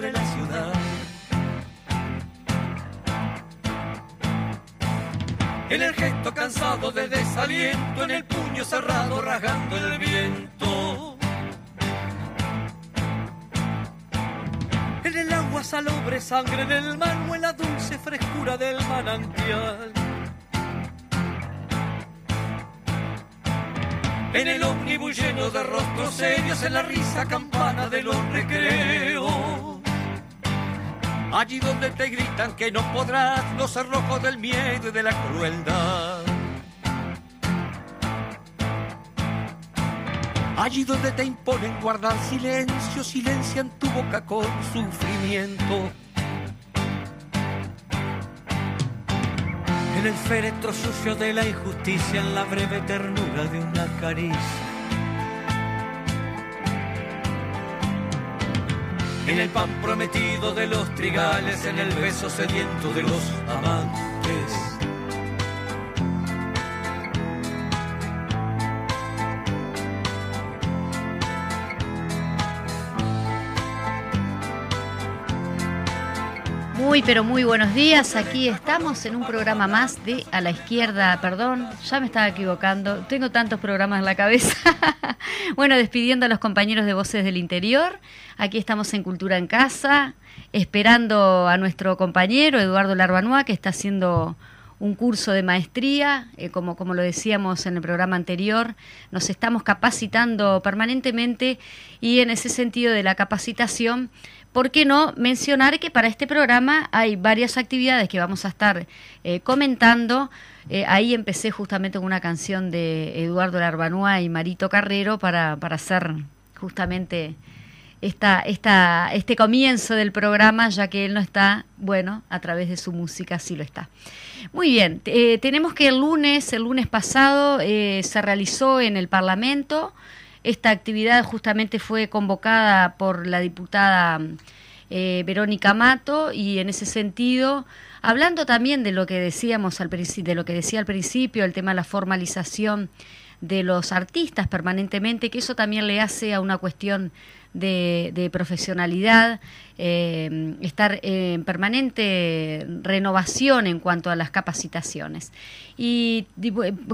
La ciudad. En el gesto cansado de desaliento, en el puño cerrado rasgando el viento. En el agua salobre, sangre del mar o en la dulce frescura del manantial. En el ómnibus lleno de rostros serios, en la risa campana de los recreos. Allí donde te gritan que no podrás, los cerrojos del miedo y de la crueldad. Allí donde te imponen guardar silencio, silencian tu boca con sufrimiento. En el féretro sucio de la injusticia, en la breve ternura de una caricia. En el pan prometido de los trigales, en el beso sediento de los amantes. Muy, pero muy buenos días. Aquí estamos en un programa más de A la Izquierda. Perdón, ya me estaba equivocando. Tengo tantos programas en la cabeza. bueno, despidiendo a los compañeros de Voces del Interior. Aquí estamos en Cultura en Casa, esperando a nuestro compañero Eduardo Larbanoa, que está haciendo un curso de maestría, eh, como, como lo decíamos en el programa anterior, nos estamos capacitando permanentemente y en ese sentido de la capacitación ¿por qué no mencionar que para este programa hay varias actividades que vamos a estar eh, comentando? Eh, ahí empecé justamente con una canción de Eduardo Larbanúa y Marito Carrero para, para hacer justamente esta, esta, este comienzo del programa, ya que él no está, bueno, a través de su música sí lo está. Muy bien, eh, tenemos que el lunes, el lunes pasado, se realizó en el Parlamento esta actividad justamente fue convocada por la diputada eh, Verónica Mato y en ese sentido, hablando también de lo que decíamos al de lo que decía al principio, el tema de la formalización de los artistas permanentemente, que eso también le hace a una cuestión de, profesionalidad, eh, estar en permanente renovación en cuanto a las capacitaciones. Y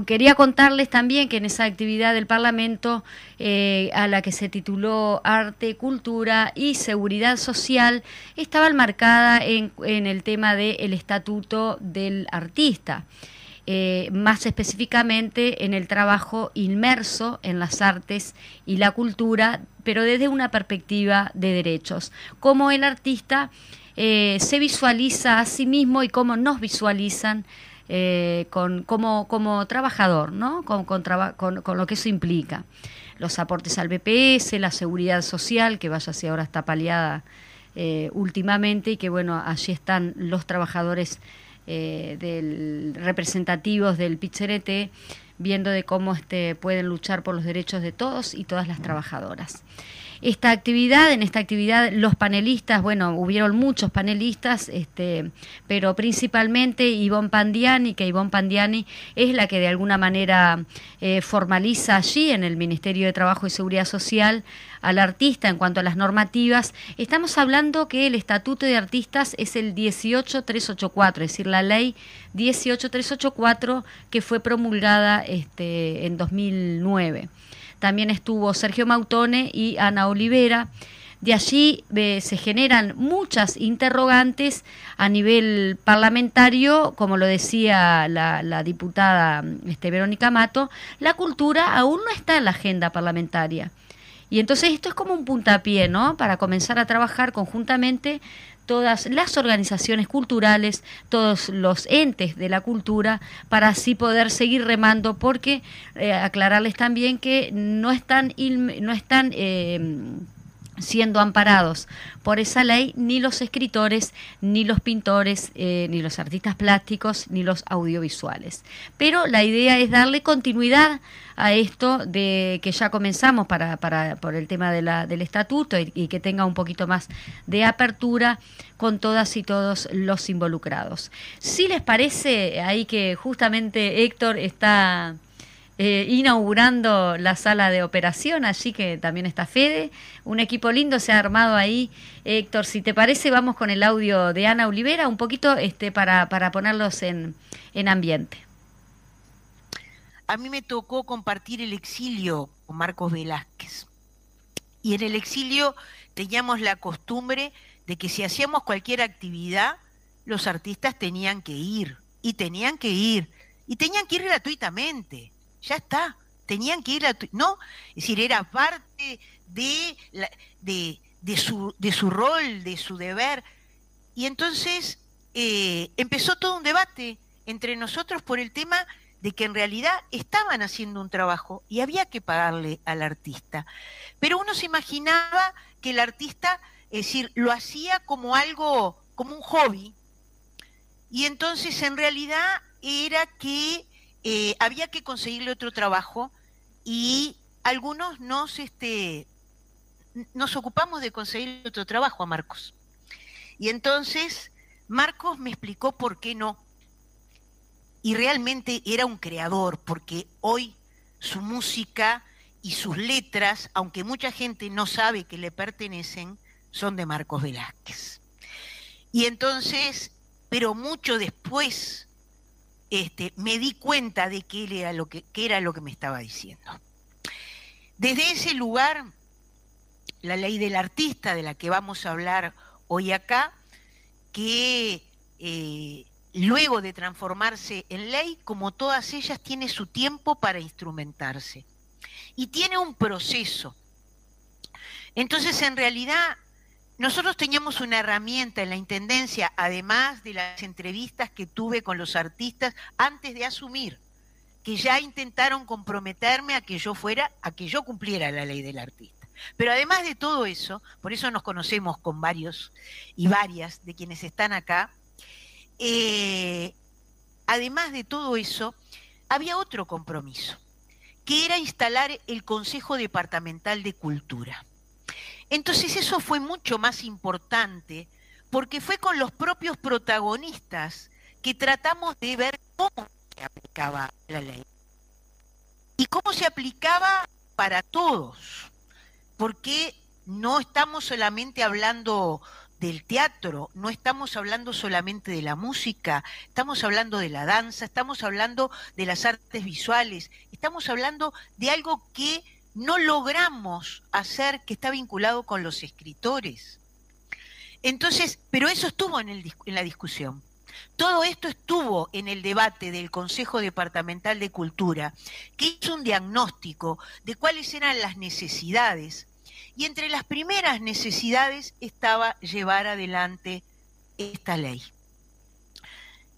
quería contarles también que en esa actividad del Parlamento, eh, a la que se tituló Arte, Cultura y Seguridad Social, estaba enmarcada en, en el tema del Estatuto del Artista. Eh, más específicamente en el trabajo inmerso en las artes y la cultura, pero desde una perspectiva de derechos. Cómo el artista eh, se visualiza a sí mismo y cómo nos visualizan eh, como, trabajador, ¿no? Con, con, lo que eso implica. Los aportes al BPS, la seguridad social, que vaya si ahora está paliada últimamente y que bueno, allí están los trabajadores eh, del, representativos del Pizzerete, viendo de cómo este, pueden luchar por los derechos de todos y todas las trabajadoras. Esta actividad, en esta actividad los panelistas, bueno, hubieron muchos panelistas, este, pero principalmente Ivonne Pandiani, que Ivonne Pandiani es la que de alguna manera eh, formaliza allí en el Ministerio de Trabajo y Seguridad Social al artista en cuanto a las normativas. Estamos hablando que el Estatuto de Artistas es el 18384, es decir, la ley 18384 que fue promulgada este, en 2009. También estuvo Sergio Mautone y Ana Olivera. De allí eh, se generan muchas interrogantes a nivel parlamentario, como lo decía la, diputada este, Verónica Mato, la cultura aún no está en la agenda parlamentaria. Y entonces esto es como un puntapié, ¿no? Para comenzar a trabajar conjuntamente todas las organizaciones culturales, todos los entes de la cultura, para así poder seguir remando, porque eh, aclararles también que no están, no están eh, siendo amparados por esa ley ni los escritores, ni los pintores, eh, ni los artistas plásticos, ni los audiovisuales. Pero la idea es darle continuidad a esto de que ya comenzamos para, para por el tema de la, del estatuto y, y que tenga un poquito más de apertura con todas y todos los involucrados. Si les parece, ahí que justamente Héctor está eh, inaugurando la sala de operación, allí que también está Fede. Un equipo lindo se ha armado ahí. Héctor, si te parece, vamos con el audio de Ana Olivera, un poquito este, para, para ponerlos en, en ambiente. A mí me tocó compartir el exilio con Marcos Velázquez. Y en el exilio teníamos la costumbre de que si hacíamos cualquier actividad, los artistas tenían que ir, y tenían que ir, y tenían que ir gratuitamente ya está, tenían que ir a... No, es decir, era parte de, de, su, de su rol, de su deber. Y entonces eh, empezó todo un debate entre nosotros por el tema de que en realidad estaban haciendo un trabajo y había que pagarle al artista. Pero uno se imaginaba que el artista, es decir, lo hacía como algo, como un hobby, y entonces en realidad era que eh, había que conseguirle otro trabajo y algunos nos, este, nos ocupamos de conseguir otro trabajo a Marcos. Y entonces Marcos me explicó por qué no. Y realmente era un creador, porque hoy su música y sus letras, aunque mucha gente no sabe que le pertenecen, son de Marcos Velázquez. Y entonces, pero mucho después este, me di cuenta de que él era lo que, era lo que me estaba diciendo. Desde ese lugar, la ley del artista, de la que vamos a hablar hoy acá, que eh, luego de transformarse en ley, como todas ellas, tiene su tiempo para instrumentarse. Y tiene un proceso. Entonces, en realidad, nosotros teníamos una herramienta en la Intendencia, además de las entrevistas que tuve con los artistas antes de asumir, que ya intentaron comprometerme a que yo fuera, a que yo cumpliera la ley del artista. Pero además de todo eso, por eso nos conocemos con varios y varias de quienes están acá, eh, además de todo eso, había otro compromiso, que era instalar el Consejo Departamental de Cultura. Entonces eso fue mucho más importante porque fue con los propios protagonistas que tratamos de ver cómo se aplicaba la ley y cómo se aplicaba para todos, porque no estamos solamente hablando del teatro, no estamos hablando solamente de la música, estamos hablando de la danza, estamos hablando de las artes visuales, estamos hablando de algo que no logramos hacer que está vinculado con los escritores. Entonces, pero eso estuvo en, la discusión. Todo esto estuvo en el debate del Consejo Departamental de Cultura, que hizo un diagnóstico de cuáles eran las necesidades. Y entre las primeras necesidades estaba llevar adelante esta ley.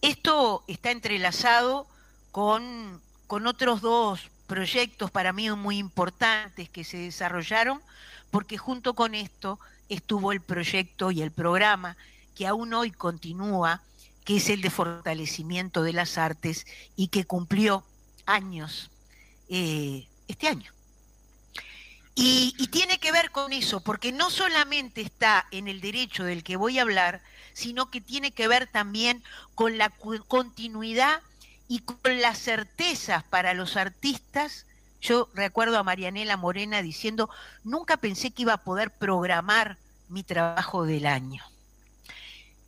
Esto está entrelazado con, con otros dos proyectos para mí muy importantes que se desarrollaron, porque junto con esto estuvo el proyecto y el programa que aún hoy continúa, que es el de fortalecimiento de las artes y que cumplió años eh, este año. Y, y, tiene que ver con eso, porque no solamente está en el derecho del que voy a hablar, sino que tiene que ver también con la continuidad y con las certezas para los artistas. Yo recuerdo a Marianela Morena diciendo, nunca pensé que iba a poder programar mi trabajo del año.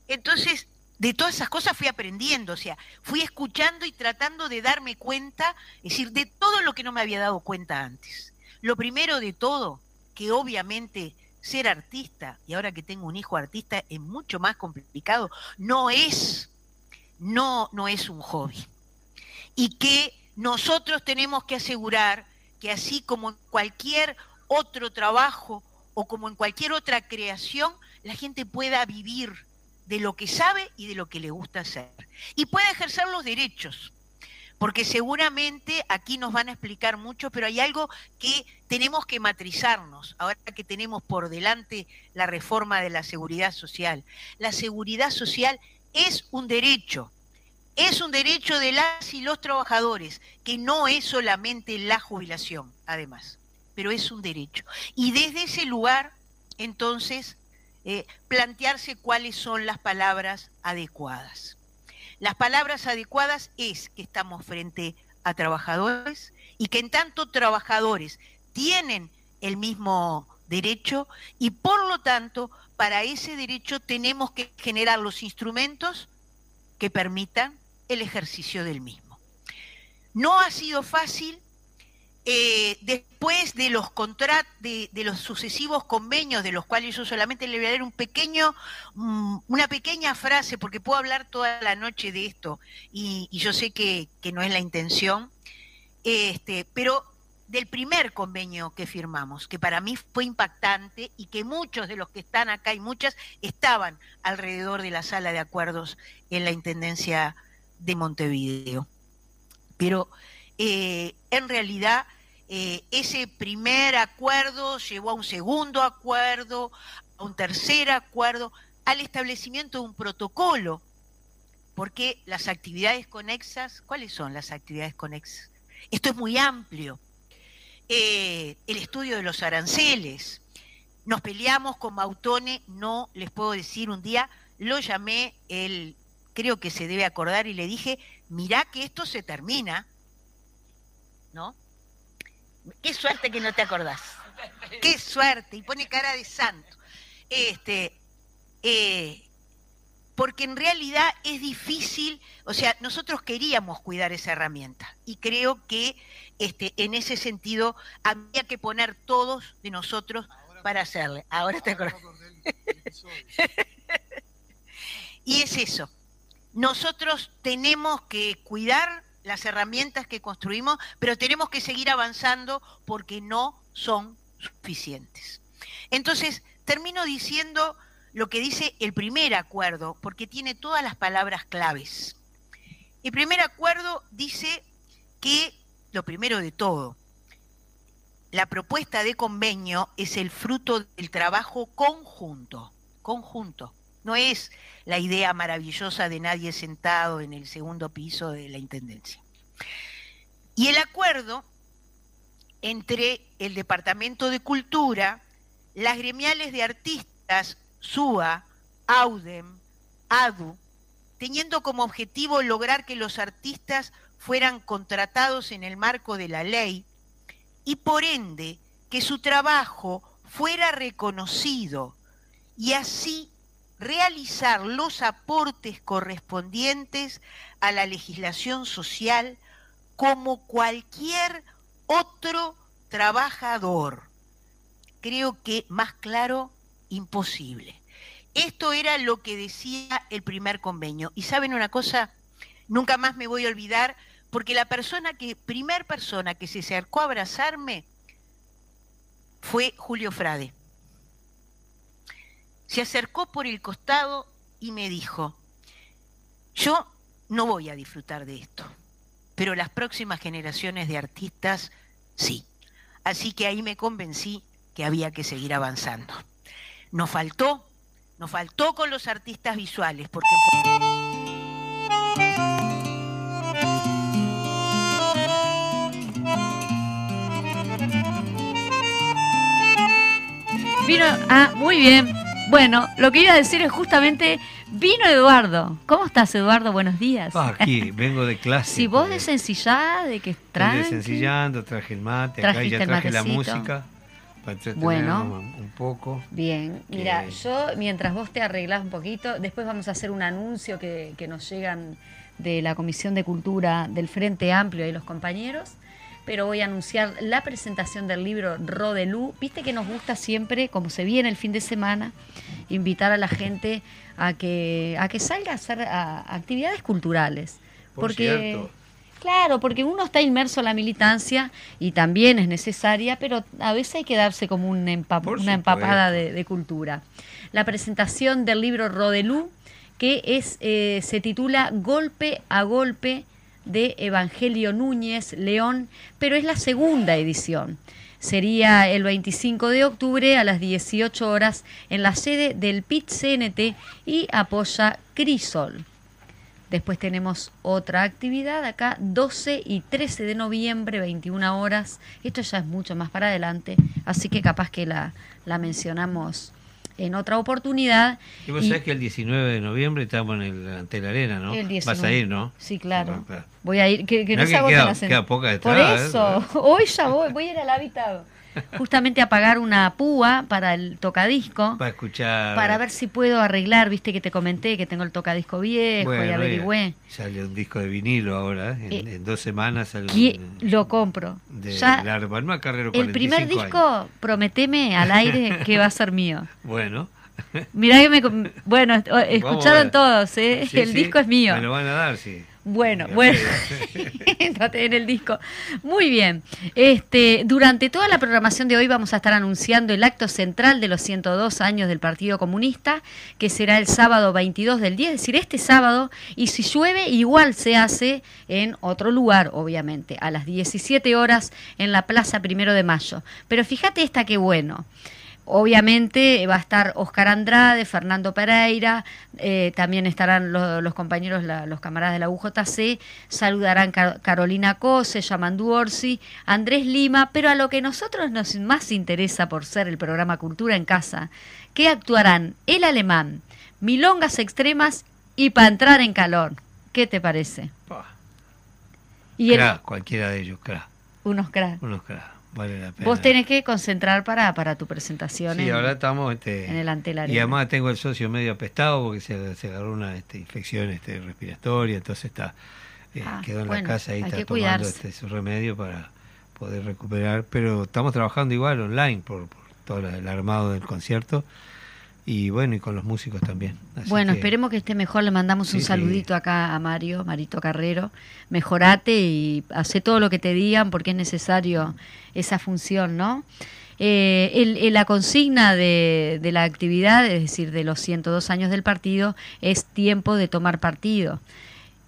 Entonces, de todas esas cosas fui aprendiendo, o sea, fui escuchando y tratando de darme cuenta, es decir, de todo lo que no me había dado cuenta antes. Lo primero de todo, que obviamente ser artista, y ahora que tengo un hijo artista es mucho más complicado, no es, no, no es un hobby y que nosotros tenemos que asegurar que así como en cualquier otro trabajo o como en cualquier otra creación, la gente pueda vivir de lo que sabe y de lo que le gusta hacer. Y pueda ejercer los derechos. porque seguramente aquí nos van a explicar mucho, pero hay algo que tenemos que matrizarnos ahora que tenemos por delante la reforma de la seguridad social. La seguridad social es un derecho, es un derecho de las y los trabajadores, que no es solamente la jubilación, además, pero es un derecho. Y desde ese lugar, entonces, eh, plantearse cuáles son las palabras adecuadas. Las palabras adecuadas es que estamos frente a trabajadores y que en tanto trabajadores tienen el mismo derecho y por lo tanto para ese derecho tenemos que generar los instrumentos que permitan el ejercicio del mismo. No ha sido fácil eh, después de los de, los sucesivos convenios, de los cuales yo solamente le voy a pequeño, mm, una pequeña frase, porque puedo hablar toda la noche de esto, y, yo sé que, no es la intención, este, pero del primer convenio que firmamos, que para mí fue impactante y que muchos de los que están acá y muchas estaban alrededor de la sala de acuerdos en la Intendencia de Montevideo. Pero eh, en realidad eh, ese primer acuerdo llevó a un segundo acuerdo, a un tercer acuerdo, al establecimiento de un protocolo, porque las actividades conexas, ¿cuáles son las actividades conexas? Esto es muy amplio. Eh, el estudio de los aranceles. Nos peleamos con Mautone, no les puedo decir, un día lo llamé, él creo que se debe acordar y le dije, mirá que esto se termina, ¿no? Qué suerte que no te acordás. Qué suerte. Y pone cara de santo. Este, eh, porque en realidad es difícil, o sea, nosotros queríamos cuidar esa herramienta y creo que este, en ese sentido había que poner todos de nosotros para hacerle. Ahora te acordás. y es eso. Nosotros tenemos que cuidar las herramientas que construimos, pero tenemos que seguir avanzando porque no son suficientes. Entonces, termino diciendo lo que dice el primer acuerdo, porque tiene todas las palabras claves. El primer acuerdo dice que, lo primero de todo, la propuesta de convenio es el fruto del trabajo conjunto, conjunto. No es la idea maravillosa de nadie sentado en el segundo piso de la Intendencia. Y el acuerdo entre el Departamento de Cultura, las gremiales de artistas, SUA, AUDEM, ADU, teniendo como objetivo lograr que los artistas fueran contratados en el marco de la ley y por ende que su trabajo fuera reconocido y así realizar los aportes correspondientes a la legislación social como cualquier otro trabajador. Creo que más claro, imposible. Esto era lo que decía el primer convenio. Y saben una cosa, nunca más me voy a olvidar, porque la persona que, primer persona que se acercó a abrazarme fue Julio Frade se acercó por el costado y me dijo, yo no voy a disfrutar de esto, pero las próximas generaciones de artistas sí. Así que ahí me convencí que había que seguir avanzando. Nos faltó, nos faltó con los artistas visuales, porque... Vino, ah, muy bien. Bueno, lo que iba a decir es justamente, vino Eduardo. ¿Cómo estás, Eduardo? Buenos días. Ah, aquí, vengo de clase. Si vos de sencillada, de que tranqui. Desencillando, traje el mate, acá ya traje la música. Para bueno, un poco. Bien, mira, yo mientras vos te arreglás un poquito, después vamos a hacer un anuncio que, que nos llegan de la Comisión de Cultura del Frente Amplio y los compañeros pero voy a anunciar la presentación del libro Rodelú. Viste que nos gusta siempre, como se viene el fin de semana, invitar a la gente a que, a que salga a hacer actividades culturales. porque, Claro, porque uno está inmerso en la militancia y también es necesaria, pero a veces hay que darse como una empapada de, cultura. La presentación del libro Rodelú, que es, eh, se titula Golpe a Golpe de Evangelio Núñez León, pero es la segunda edición. Sería el 25 de octubre a las 18 horas en la sede del PIT CNT y apoya Crisol. Después tenemos otra actividad acá, 12 y 13 de noviembre, 21 horas. Esto ya es mucho más para adelante, así que capaz que la, la mencionamos en otra oportunidad. Y vos sabés que el 19 de noviembre estamos en el, ante la arena, ¿no? El 19. Vas a ir, ¿no? Sí, claro. Voy a ir, que, que no, No, se que agoten queda- las Por ¿eh? eso, hoy ya voy, voy a ir al habitado. Justamente a pagar una púa para el tocadisco. Para escuchar. Para ver si puedo arreglar, viste que te comenté que tengo el tocadisco viejo y Bueno, averigüé. eh, Sale un disco de vinilo ahora, ¿eh? en, Eh, en dos semanas sale ¿Qui- un, Lo compro. de Ya, Larva, no Carrero el primer 45 disco, años. prometeme al aire que va a ser mío. Bueno. Mirá que me... Bueno, escucharon todos, ¿eh? Sí, el sí, disco es mío. Me lo van a dar, sí. Bueno, bueno, den el disco. Muy bien. Este, durante toda la programación de hoy vamos a estar anunciando el acto central de los 102 años del Partido Comunista, que será el sábado 22 del 10, es decir, este sábado, y si llueve igual se hace en otro lugar, obviamente, a las 17 horas en la Plaza Primero de Mayo. Pero fíjate esta qué bueno. Obviamente va a estar Oscar Andrade, Fernando Pereira, eh, también estarán lo- los compañeros, la- los camaradas de la UJC, saludarán Car- Carolina Cose, Yamandu Orsi, Andrés Lima, pero a lo que nosotros nos más interesa por ser el programa Cultura en Casa, que actuarán El Alemán, Milongas Extremas y para entrar en calor. ¿Qué te parece? Pa, Y el- crack, cualquiera de ellos, crack. unos cracks. Unos crack. Vale la pena. Vos tenés que concentrar para, para tu presentación. Sí, en- ahora estamos este, en el Antel Y además tengo el socio medio apestado porque se, se agarró una este, infección este, respiratoria, entonces está eh, Ah, quedó en bueno, la casa y está tomando cuidarse. este, su remedio para poder recuperar. Pero estamos trabajando igual online por, por todo el armado del concierto y bueno, y con los músicos también. Así Bueno, que- esperemos que esté mejor. Le mandamos un Sí, sí. saludito acá a Mario, Marito Carrero. Mejorate y hace todo lo que te digan porque es necesario esa función, ¿no? Eh, el- el- la consigna de, de la actividad, es decir, de los 102 años del partido, es tiempo de tomar partido.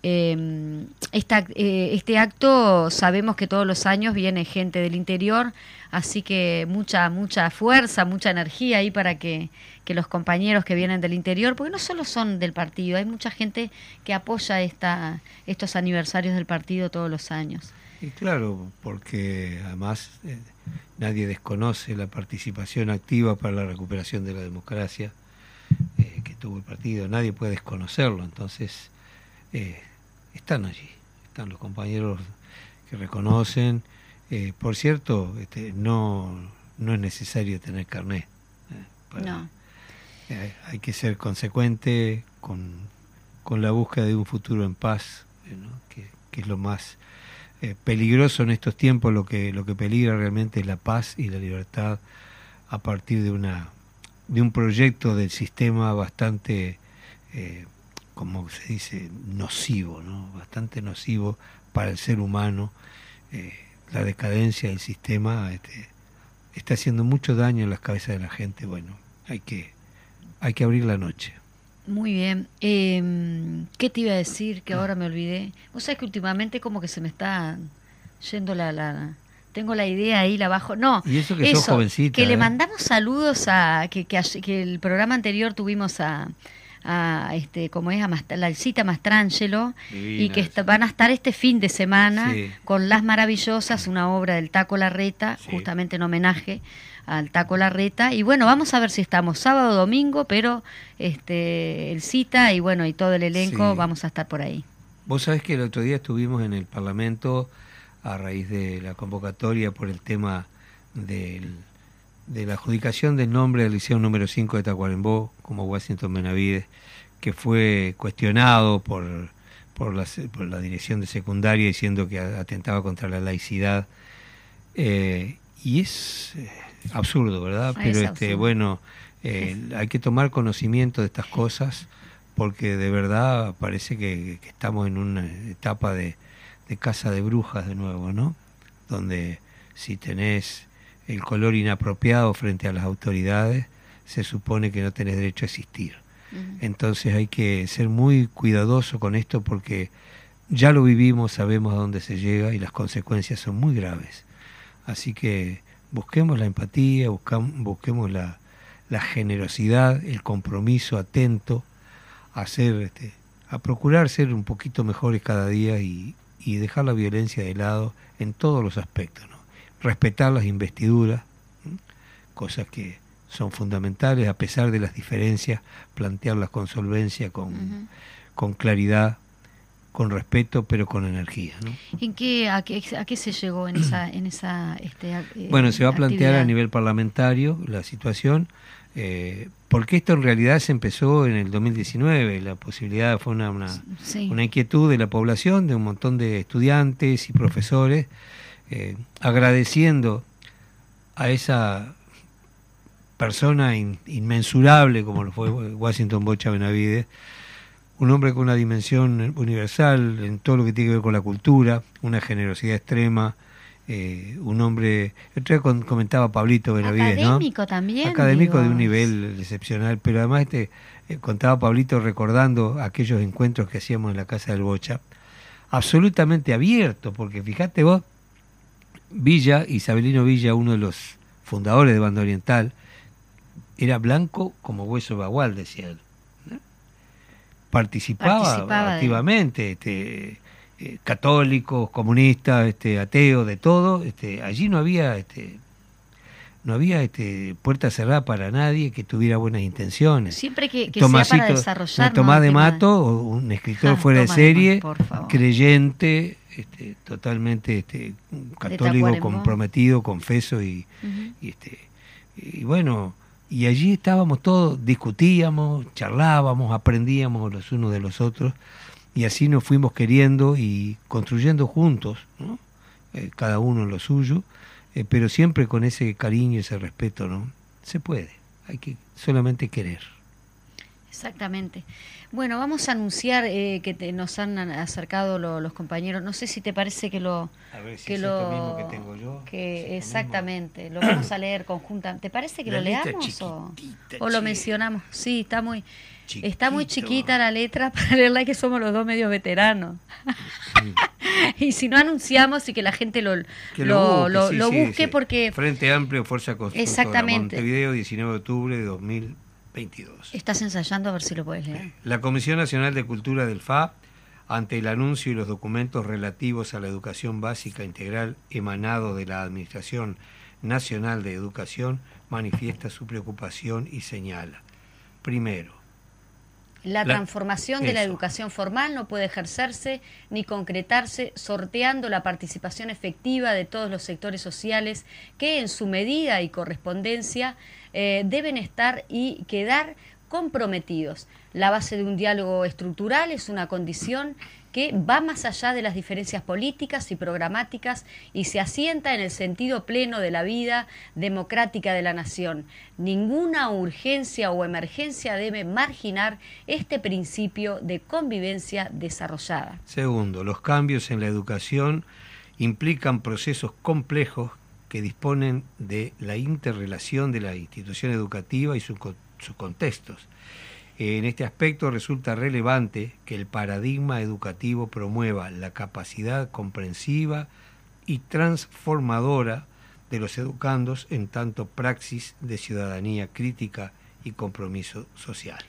Eh, esta- eh, este acto sabemos que todos los años viene gente del interior, así que mucha, mucha fuerza, mucha energía ahí para que, que los compañeros que vienen del interior, porque no solo son del partido, hay mucha gente que apoya esta, estos aniversarios del partido todos los años. Y claro, porque además eh, nadie desconoce la participación activa para la recuperación de la democracia eh, que tuvo el partido, nadie puede desconocerlo, entonces eh, están allí, están los compañeros que reconocen. Por cierto, este, no, no es necesario tener carnet. para- No. Eh, hay que ser consecuente con, con la búsqueda de un futuro en paz, eh, que, es lo más eh, peligroso en estos tiempos, lo que, lo que peligra realmente es la paz y la libertad a partir de, una, de un proyecto del sistema bastante, como se dice, nocivo, ¿no? bastante nocivo para el ser humano. La decadencia del sistema este, está haciendo mucho daño en las cabezas de la gente. Bueno, hay que, hay que abrir la noche. Muy bien. Eh, ¿Qué te iba a decir? Que ahora me olvidé. Vos sabés que últimamente como que se me está yendo la... la tengo la idea ahí, la bajo. No, Y eso que sos jovencita, Que le ¿eh? mandamos saludos a... Que, que, el programa anterior tuvimos a... a este como es a Mast- la cita Mastrangelo y que van a estar este fin de semana Sí. con Las Maravillosas, una obra del Taco Larreta, Sí. justamente en homenaje al Taco Larreta. Y bueno, vamos a ver si estamos sábado o domingo, pero este el cita y bueno, y todo el elenco Sí. vamos a estar por ahí. Vos sabés que el otro día estuvimos en el Parlamento a raíz de la convocatoria por el tema del, de la adjudicación del nombre del Liceo número 5 de Tacuarembó como Washington Benavides, que fue cuestionado por, por, la, por la dirección de secundaria diciendo que atentaba contra la laicidad. Eh, y es eh, absurdo, ¿verdad? Ah, Pero es este, absurdo. bueno, eh, hay que tomar conocimiento de estas cosas porque de verdad parece que, que estamos en una etapa de, de casa de brujas de nuevo, ¿no? Donde si tenés el color inapropiado frente a las autoridades, se supone que no tenés derecho a existir. Entonces hay que ser muy cuidadoso con esto porque ya lo vivimos, sabemos a dónde se llega y las consecuencias son muy graves. Así que busquemos la empatía, busquemos la, generosidad, el compromiso atento a, este, a procurar ser un poquito mejores cada día y, dejar la violencia de lado en todos los aspectos. Respetar las investiduras, cosas que son fundamentales a pesar de las diferencias, plantearlas con solvencia, con, con claridad con respeto, pero con energía. ¿no? ¿En qué, a, qué, a, qué, se llegó en esa... En esa este, eh, bueno, se va a plantear a nivel parlamentario la situación, eh, porque esto en realidad se empezó en el 2019, la posibilidad fue una, una, una inquietud de la población, de un montón de estudiantes y profesores, eh, agradeciendo a esa persona inmensurable como lo fue Washington Bocha Benavides, un hombre con una dimensión universal en todo lo que tiene que ver con la cultura, una generosidad extrema, eh, un hombre, el comentaba Pablito Benavides, Académico también. Académico de un nivel excepcional, pero además este eh, contaba Pablito recordando aquellos encuentros que hacíamos en la casa del Bocha, absolutamente abierto, porque fíjate vos, Villa, Isabelino Villa, uno de los fundadores de Banda Oriental, era blanco como hueso bagual, decía él participaba, activamente, este, eh, católicos, comunistas, este, ateos, de todo. Este, allí no había, este, no había este, puerta cerrada para nadie que tuviera buenas intenciones. Siempre que, que sea para desarrollar. Tomás de Mato, un escritor ah, fuera de serie, creyente, este, totalmente este, católico, comprometido, confeso y, y, este, y bueno y allí estábamos todos, discutíamos, charlábamos, aprendíamos los unos de los otros, y así nos fuimos queriendo y construyendo juntos, eh, cada uno lo suyo, eh, pero siempre con ese cariño, ese respeto, ¿no? Se puede, hay que solamente querer. Exactamente. Bueno, vamos a anunciar eh, que nos han acercado los compañeros. No sé si te parece que lo que lo mismo que tengo yo. Que exactamente, lo vamos a leer conjuntamente. ¿Te parece que lo leamos o, lo mencionamos? Sí, está muy está muy chiquita la letra para leerla que somos los dos medios veteranos. y si no anunciamos y que la gente lo lo, busque, porque Frente Amplio Fuerza Constructora Exactamente. Montevideo 19 de octubre de 2000 Estás ensayando a ver si lo puedes leer. La Comisión Nacional de Cultura del FA, ante el anuncio y los documentos relativos a la educación básica integral emanado de la Administración Nacional de Educación, manifiesta su preocupación y señala. Primero, la, transformación de la educación formal no puede ejercerse ni concretarse sorteando la participación efectiva de todos los sectores sociales que en su medida y correspondencia eh, deben estar y quedar comprometidos. La base de un diálogo estructural es una condición que va más allá de las diferencias políticas y programáticas y se asienta en el sentido pleno de la vida democrática de la nación. Ninguna urgencia o emergencia debe marginar este principio de convivencia desarrollada. Segundo, los cambios en la educación implican procesos complejos que disponen de la interrelación de la institución educativa y sus contextos. En este aspecto resulta relevante que el paradigma educativo promueva la capacidad comprensiva y transformadora de los educandos en tanto praxis de ciudadanía crítica y compromiso social.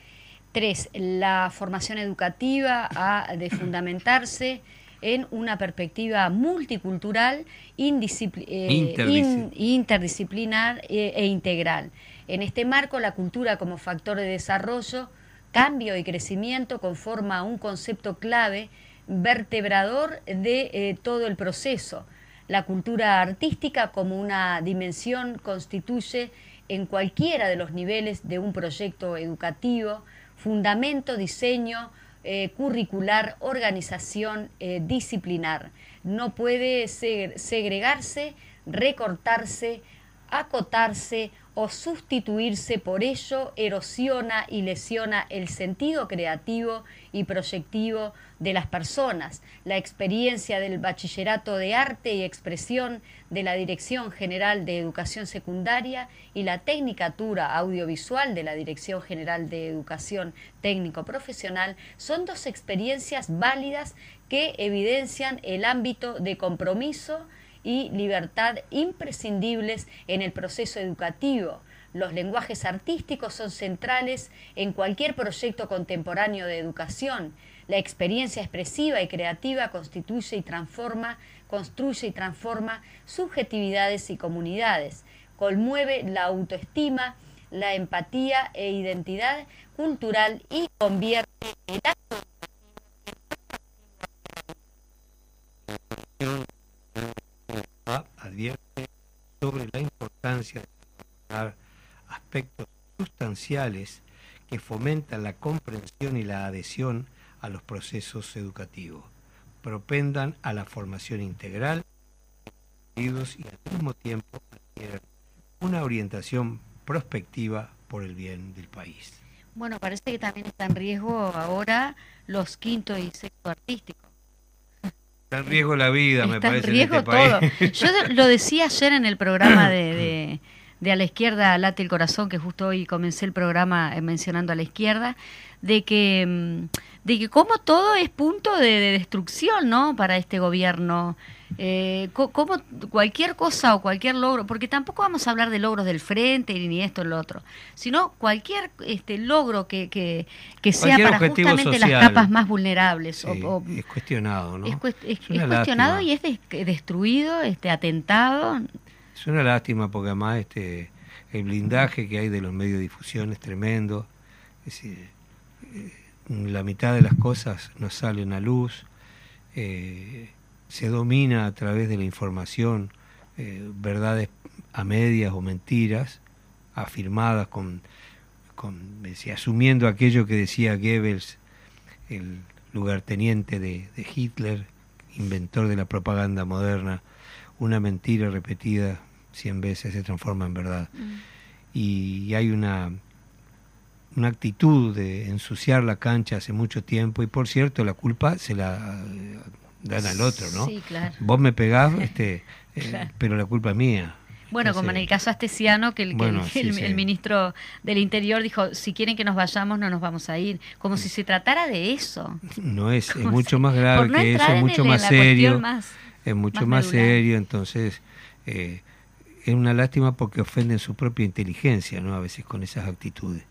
Tres, la formación educativa ha de fundamentarse en una perspectiva multicultural, eh, interdisciplinar eh, e integral. En este marco, la cultura como factor de desarrollo, cambio y crecimiento conforma un concepto clave, vertebrador de eh, todo el proceso. La cultura artística como una dimensión constituye en cualquiera de los niveles de un proyecto educativo, fundamento, diseño, eh, curricular, organización, eh, disciplinar. No puede segregarse, recortarse, acotarse o sustituirse por ello erosiona y lesiona el sentido creativo y proyectivo de las personas. La experiencia del bachillerato de arte y expresión de la Dirección General de Educación Secundaria y la tecnicatura audiovisual de la Dirección General de Educación Técnico Profesional son dos experiencias válidas que evidencian el ámbito de compromiso y libertad imprescindibles en el proceso educativo. Los lenguajes artísticos son centrales en cualquier proyecto contemporáneo de educación. La experiencia expresiva y creativa constituye y transforma, construye y transforma subjetividades y comunidades. Conmueve la autoestima, la empatía e identidad cultural y convierte el acto advierte sobre la importancia de encontrar aspectos sustanciales que fomentan la comprensión y la adhesión a los procesos educativos, propendan a la formación integral y al mismo tiempo adquieren una orientación prospectiva por el bien del país. Bueno, parece que también está en riesgo ahora los quinto y sexto artísticos. Está en riesgo la vida, me parece. en riesgo este todo. Yo lo decía ayer en el programa de, de, A la Izquierda Late el Corazón, que justo hoy comencé el programa eh, mencionando a la izquierda, de que, mm, de que como todo es punto de, de destrucción, ¿no? Para este gobierno eh, como cualquier cosa o cualquier logro, porque tampoco vamos a hablar de logros del frente ni esto ni lo otro, sino cualquier este logro que, que, sea para justamente las capas más vulnerables. es cuestionado, ¿no? Es, cuestionado y es destruido, este atentado. Es una lástima porque además este el blindaje que hay de los medios de difusión es tremendo. Es decir, eh, la mitad de las cosas no salen a luz. Eh, se domina a través de la información eh, verdades a medias o mentiras afirmadas con, con asumiendo aquello que decía Goebbels, el lugarteniente de, de Hitler, inventor de la propaganda moderna, una mentira repetida cien veces se transforma en verdad. Mm. Y, hay una, una actitud de ensuciar la cancha hace mucho tiempo y por cierto la culpa se la dan al otro, ¿no? Sí, claro. Vos me pegás, este, eh, pero la culpa es mía. Bueno, como en el caso astesiano, que, el, el, ministro del Interior dijo, si quieren que nos vayamos, no nos vamos a ir. Como si se tratara de eso. No es, es mucho más grave que eso, es mucho más serio. es mucho más, serio, entonces eh, es una lástima porque ofenden su propia inteligencia, ¿no? A veces con esas actitudes.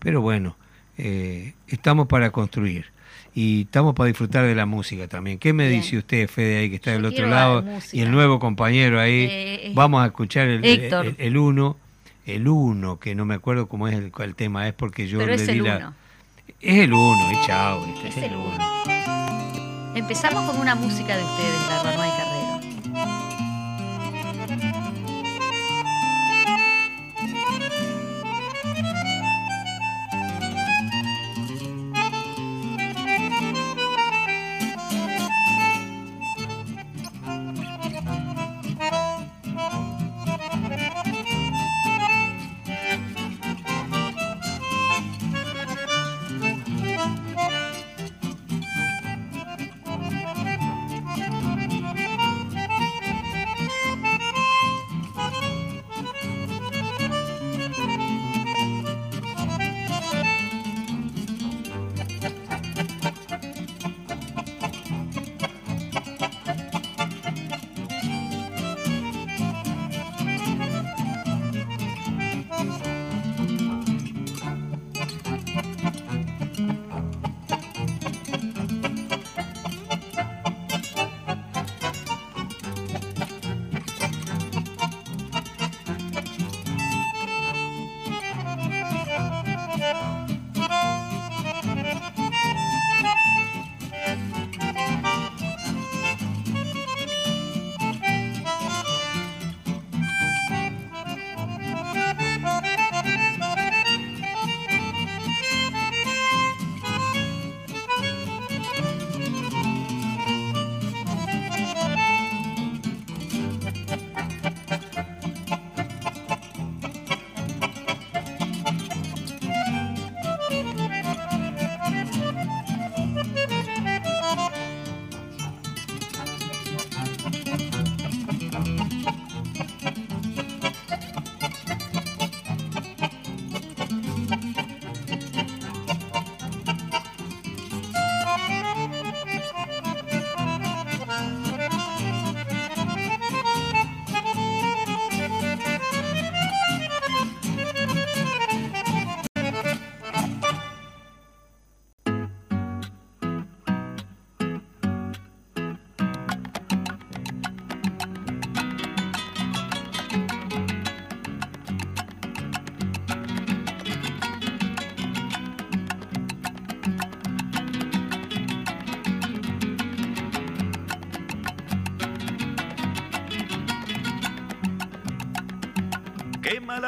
Pero bueno, eh, estamos para construir y estamos para disfrutar de la música también. ¿Qué me dice usted, Fede, ahí que está del otro lado? Y el nuevo compañero ahí. Eh, eh, Vamos a escuchar el, el, uno, el uno, que no me acuerdo cómo es el, cuál tema es porque yo le di la... Es el uno, y chao. Es, el uno. Empezamos con una música de ustedes, la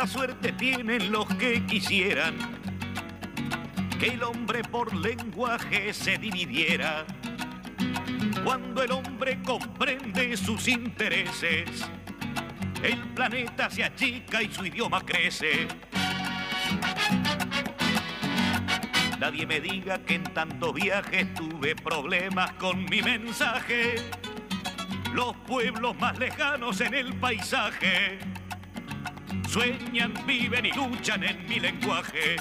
mala suerte tienen los que quisieran que el hombre por lenguaje se dividiera. Cuando el hombre comprende sus intereses, el planeta se achica y su idioma crece. Nadie me diga que en tanto viaje tuve problemas con mi mensaje. Los pueblos más lejanos en el paisaje sueñan, viven y luchan en mi lenguaje.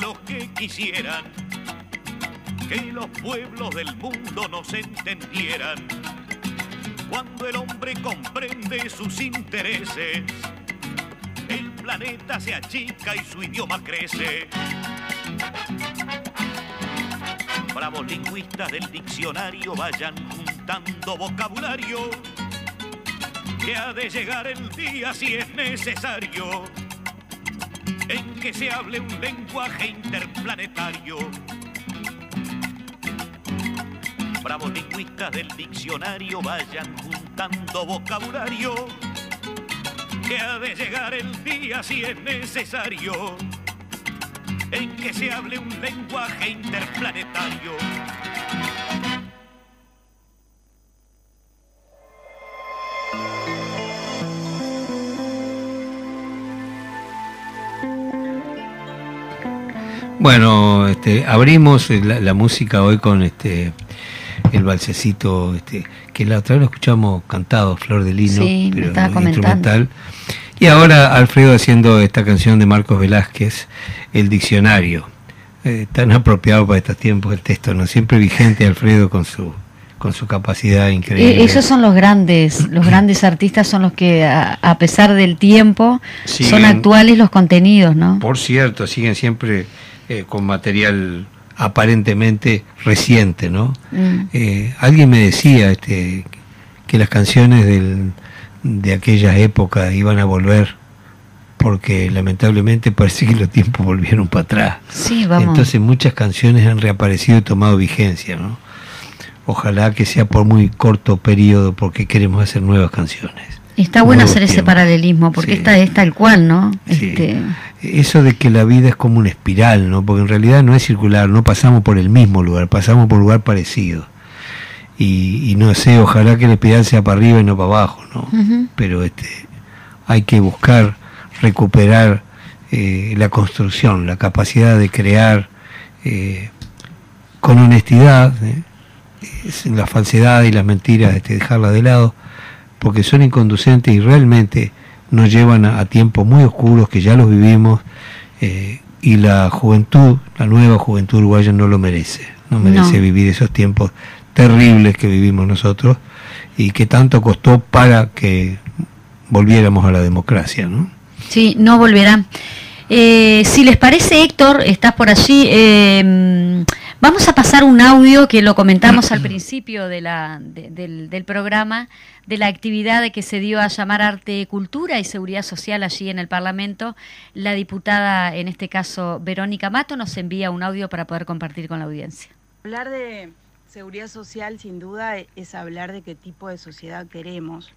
los que quisieran los pueblos del mundo nos entendieran. Cuando el hombre comprende sus intereses, el planeta se achica y su idioma crece. Bravos lingüistas del diccionario vayan juntando vocabulario, que ha de llegar el día si es necesario en que se hable un lenguaje interplanetario. Bravos lingüistas del diccionario vayan juntando vocabulario, que ha de llegar el día si es necesario, en que se hable un lenguaje interplanetario. Bueno, este, abrimos la, música hoy con este el balsecito, este, que la otra vez lo escuchamos cantado, Flor de Lino, pero instrumental. Y ahora Alfredo haciendo esta canción de Marcos Velázquez, El Diccionario. Eh, tan apropiado para estos tiempos el texto, ¿no? Siempre vigente Alfredo con su con su capacidad increíble. Eh, esos son los grandes, los grandes artistas son los que a, pesar del tiempo son actuales los contenidos, ¿no? Por cierto, siguen siempre eh, con material aparentemente reciente, ¿no? Mm. Eh, alguien me decía este, que las canciones del, de aquella época iban a volver porque lamentablemente parece que los tiempos volvieron para atrás. Sí, vamos. Entonces muchas canciones han reaparecido y tomado vigencia, ¿no? Ojalá que sea por muy corto periodo porque queremos hacer nuevas canciones. Está bueno hacer ese paralelismo, porque esta es tal cual, ¿no? Este... Eso de que la vida es como una espiral, ¿no? Porque en realidad no es circular, no pasamos por el mismo lugar, pasamos por un lugar parecido. Y, no sé, ojalá que la espiral sea para arriba y no para abajo, ¿no? Pero este, hay que buscar recuperar eh, la construcción, la capacidad de crear eh, con honestidad, ¿eh? la falsedad y las mentiras, este, dejarla de lado porque son inconducentes y realmente nos llevan a, tiempos muy oscuros que ya los vivimos eh, y la juventud, la nueva juventud uruguaya no lo merece, no merece vivir esos tiempos terribles que vivimos nosotros y que tanto costó para que volviéramos a la democracia, ¿no? Sí, no volverán. Eh, si les parece, Héctor, estás por allí. Eh, vamos a pasar un audio que lo comentamos al principio de la, del, del, programa de la actividad que se dio a llamar Arte, Cultura y Seguridad Social allí en el Parlamento. La diputada, en este caso Verónica Mato, nos envía un audio para poder compartir con la audiencia. Hablar de seguridad social, sin duda, es hablar de qué tipo de sociedad queremos.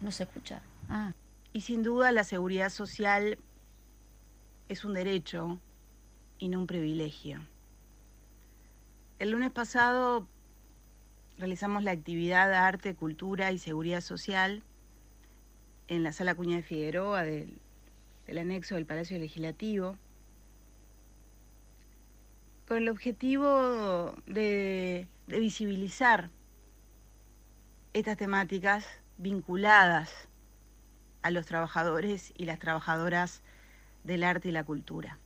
No se escucha. Ah. Y sin duda la seguridad social es un derecho y no un privilegio. El lunes pasado realizamos la actividad de arte, cultura y seguridad social en la sala Cuña de Figueroa del, anexo del Palacio Legislativo, con el objetivo de, de visibilizar estas temáticas vinculadas a los trabajadores y las trabajadoras del arte y la cultura.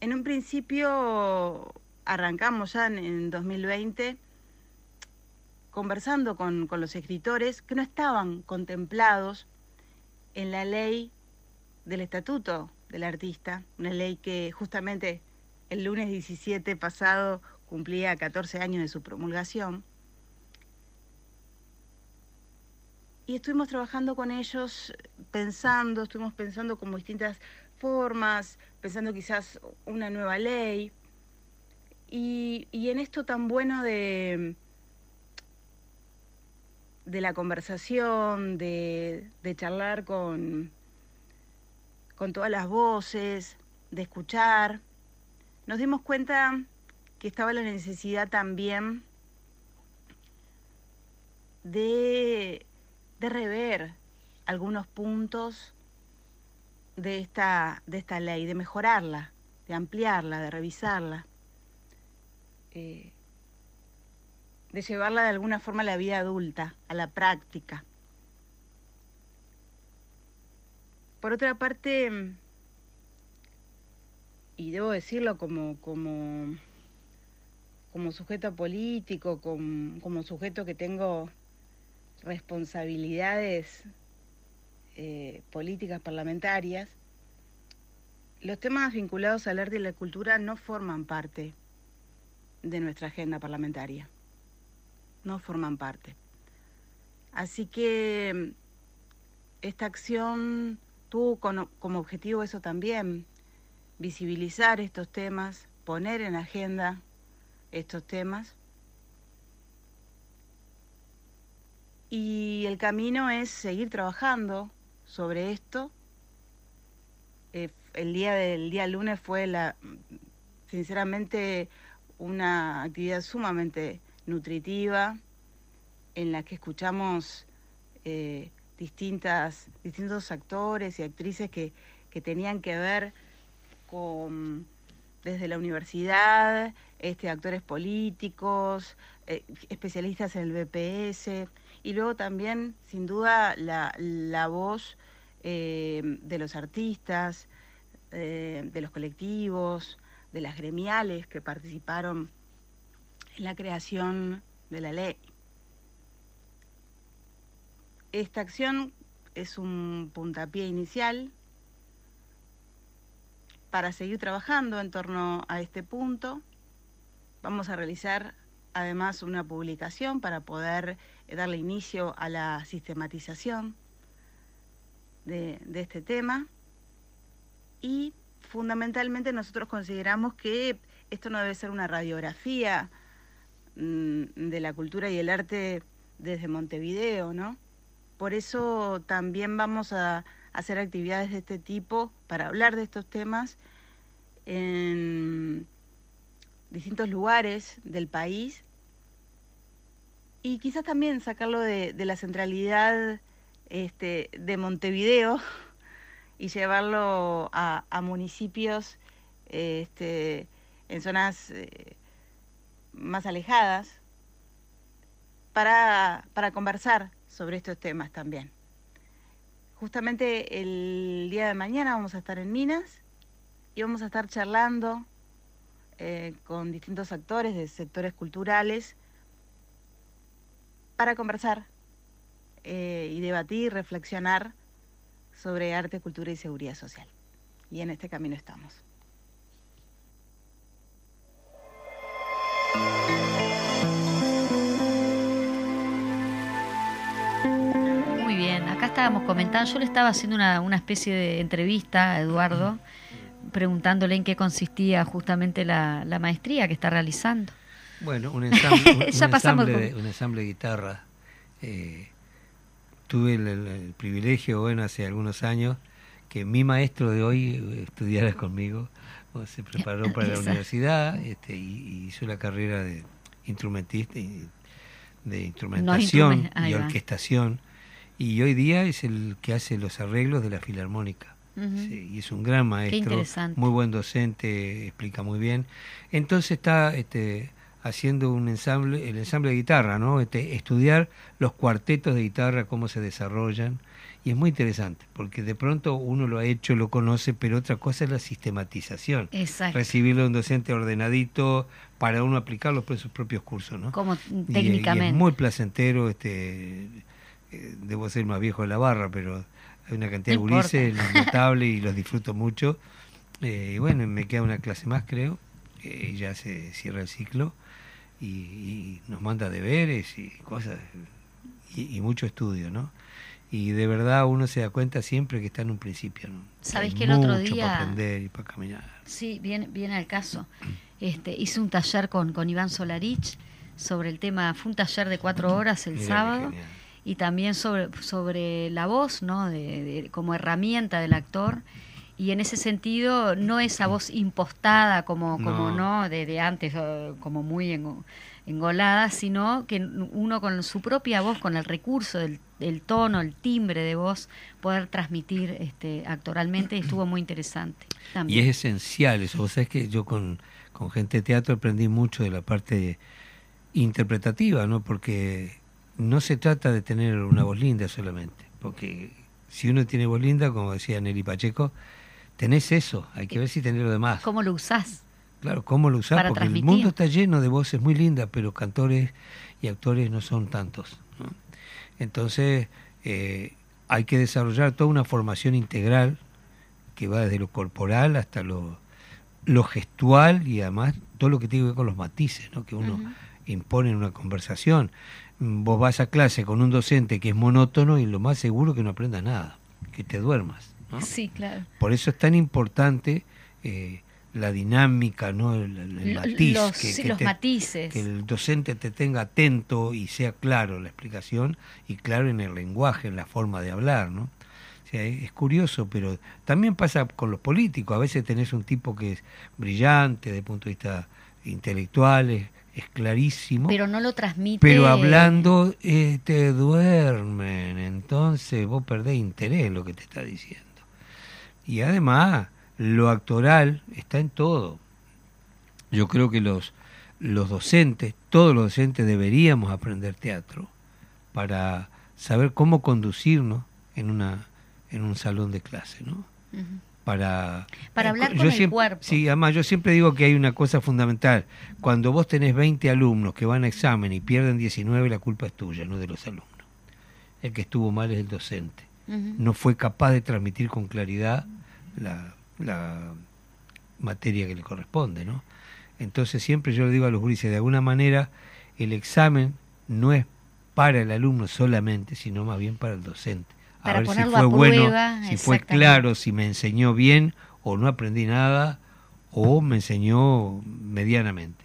En un principio arrancamos ya en, 2020 conversando con, los escritores que no estaban contemplados en la ley del estatuto del artista, una ley que justamente el lunes 17 pasado cumplía 14 años de su promulgación. Y estuvimos trabajando con ellos, pensando, estuvimos pensando como distintas formas, pensando quizás una nueva ley. Y, y en esto tan bueno de, de la conversación, de, de charlar con, con todas las voces, de escuchar, nos dimos cuenta que estaba la necesidad también de, de rever algunos puntos de esta, de esta ley, de mejorarla, de ampliarla, de revisarla, eh, de llevarla de alguna forma a la vida adulta, a la práctica. Por otra parte, y debo decirlo como, como, como sujeto político, como, como sujeto que tengo responsabilidades eh, políticas parlamentarias, los temas vinculados al arte y la cultura no forman parte de nuestra agenda parlamentaria. No forman parte. Así que esta acción tuvo como objetivo eso también, visibilizar estos temas, poner en agenda estos temas. Y el camino es seguir trabajando sobre esto. Eh, el día del día lunes fue la, sinceramente, una actividad sumamente nutritiva en la que escuchamos eh, distintas, distintos actores y actrices que, que tenían que ver con desde la universidad, este, actores políticos, eh, especialistas en el BPS, y luego también, sin duda, la, la voz eh, de los artistas, eh, de los colectivos, de las gremiales que participaron en la creación de la ley. Esta acción es un puntapié inicial para seguir trabajando en torno a este punto. Vamos a realizar además una publicación para poder darle inicio a la sistematización de, este tema. Y fundamentalmente nosotros consideramos que esto no debe ser una radiografía mm, de la cultura y el arte desde Montevideo, ¿no? Por eso también vamos a hacer actividades de este tipo para hablar de estos temas en distintos lugares del país y quizás también sacarlo de, la centralidad este, de Montevideo y llevarlo a, municipios este, en zonas eh, más alejadas para, para conversar sobre estos temas también. Justamente el día de mañana vamos a estar en Minas y vamos a estar charlando eh, con distintos actores de sectores culturales para conversar eh, y debatir, reflexionar sobre arte, cultura y seguridad social. Y en este camino estamos. acá estábamos comentando, yo le estaba haciendo una, especie de entrevista a Eduardo, preguntándole en qué consistía justamente la, maestría que está realizando. Bueno, un ensamble, un, ensamble, de, ensamble, de, guitarra. Eh, tuve el, privilegio, bueno, hace algunos años, que mi maestro de hoy estudiara conmigo, se preparó para la universidad este, y, hizo la carrera de instrumentista, de instrumentación y orquestación y hoy día es el que hace los arreglos de la filarmónica. y es un gran maestro, muy buen docente, explica muy bien. Entonces está este, haciendo un ensamble, el ensamble de guitarra, ¿no? Este, estudiar los cuartetos de guitarra, cómo se desarrollan. Y es muy interesante, porque de pronto uno lo ha hecho, lo conoce, pero otra cosa es la sistematización. Exacto. Recibirlo de un docente ordenadito para uno aplicarlo por sus propios cursos, ¿no? Como técnicamente. es muy placentero, este eh, debo ser más viejo de la barra, pero hay una cantidad de gurises notable y los disfruto mucho. Eh, y bueno, me queda una clase más, creo. eh, ya se cierra el ciclo y, y nos manda deberes y cosas y, y mucho estudio, ¿no? y de verdad uno se da cuenta siempre que está en un principio. ¿no? Sabés Hay que el otro día- para aprender y para caminar. Sí, viene, viene al caso. Este, hice un taller con, con Iván Solarich sobre el tema, fue un taller de cuatro horas el sábado y también sobre, sobre la voz, ¿no? De, de- como herramienta del actor. Y en ese sentido, no esa voz impostada como, como No. no, de, de antes, como muy engo- engolada, sino que uno con su propia voz, con el recurso del, del tono, el timbre de voz, poder transmitir este, actoralmente, estuvo muy interesante. Y También. es esencial eso. Vos sabés que yo con, con gente de teatro aprendí mucho de la parte interpretativa, ¿no? Porque no se trata de tener una voz linda solamente. Porque si uno tiene voz linda, como decía Nelly Pacheco, tenés eso. Hay que ver si tenés lo demás. ¿Cómo lo usás? Claro, ¿cómo lo usás? Para Porque el mundo está lleno de voces muy lindas, pero cantores y actores no son tantos. ¿no? Entonces, eh, hay que desarrollar toda una formación integral que va desde lo corporal hasta lo, lo gestual y además todo lo que tiene que ver con los matices ¿no? que uno impone en una conversación. Vos vas a clase con un docente que es monótono y lo más seguro que no aprendas nada, que te duermas. ¿No? Sí, claro. Por eso es tan importante eh, la dinámica, ¿no? el, matiz, los, que, sí, que los te- matices. que el docente te tenga atento y sea claro la explicación y claro en el lenguaje, en la forma de hablar, ¿no? O sea, es, es curioso, pero también pasa con los políticos. A veces tenés un tipo que es brillante desde el punto de vista intelectual, es, es clarísimo, Pero no lo transmite. pero hablando eh, te duermen, entonces vos perdés interés en lo que te está diciendo. Y además, lo actoral está en todo. Yo creo que los, los docentes, todos los docentes deberíamos aprender teatro para saber cómo conducirnos en, una, en un salón de clase, ¿no? Para Para eh, hablar yo con el siempre- cuerpo. Sí, además yo siempre digo que hay una cosa fundamental. Cuando vos tenés 20 alumnos que van a examen y pierden 19, la culpa es tuya, no de los alumnos. El que estuvo mal es el docente. No fue capaz de transmitir con claridad la, la materia que le corresponde, ¿no? Entonces siempre yo le digo a los gurises, de alguna manera el examen no es para el alumno solamente, sino más bien para el docente. A Para ver si fue bueno, prueba, si fue claro, si me enseñó bien o no aprendí nada o me enseñó medianamente.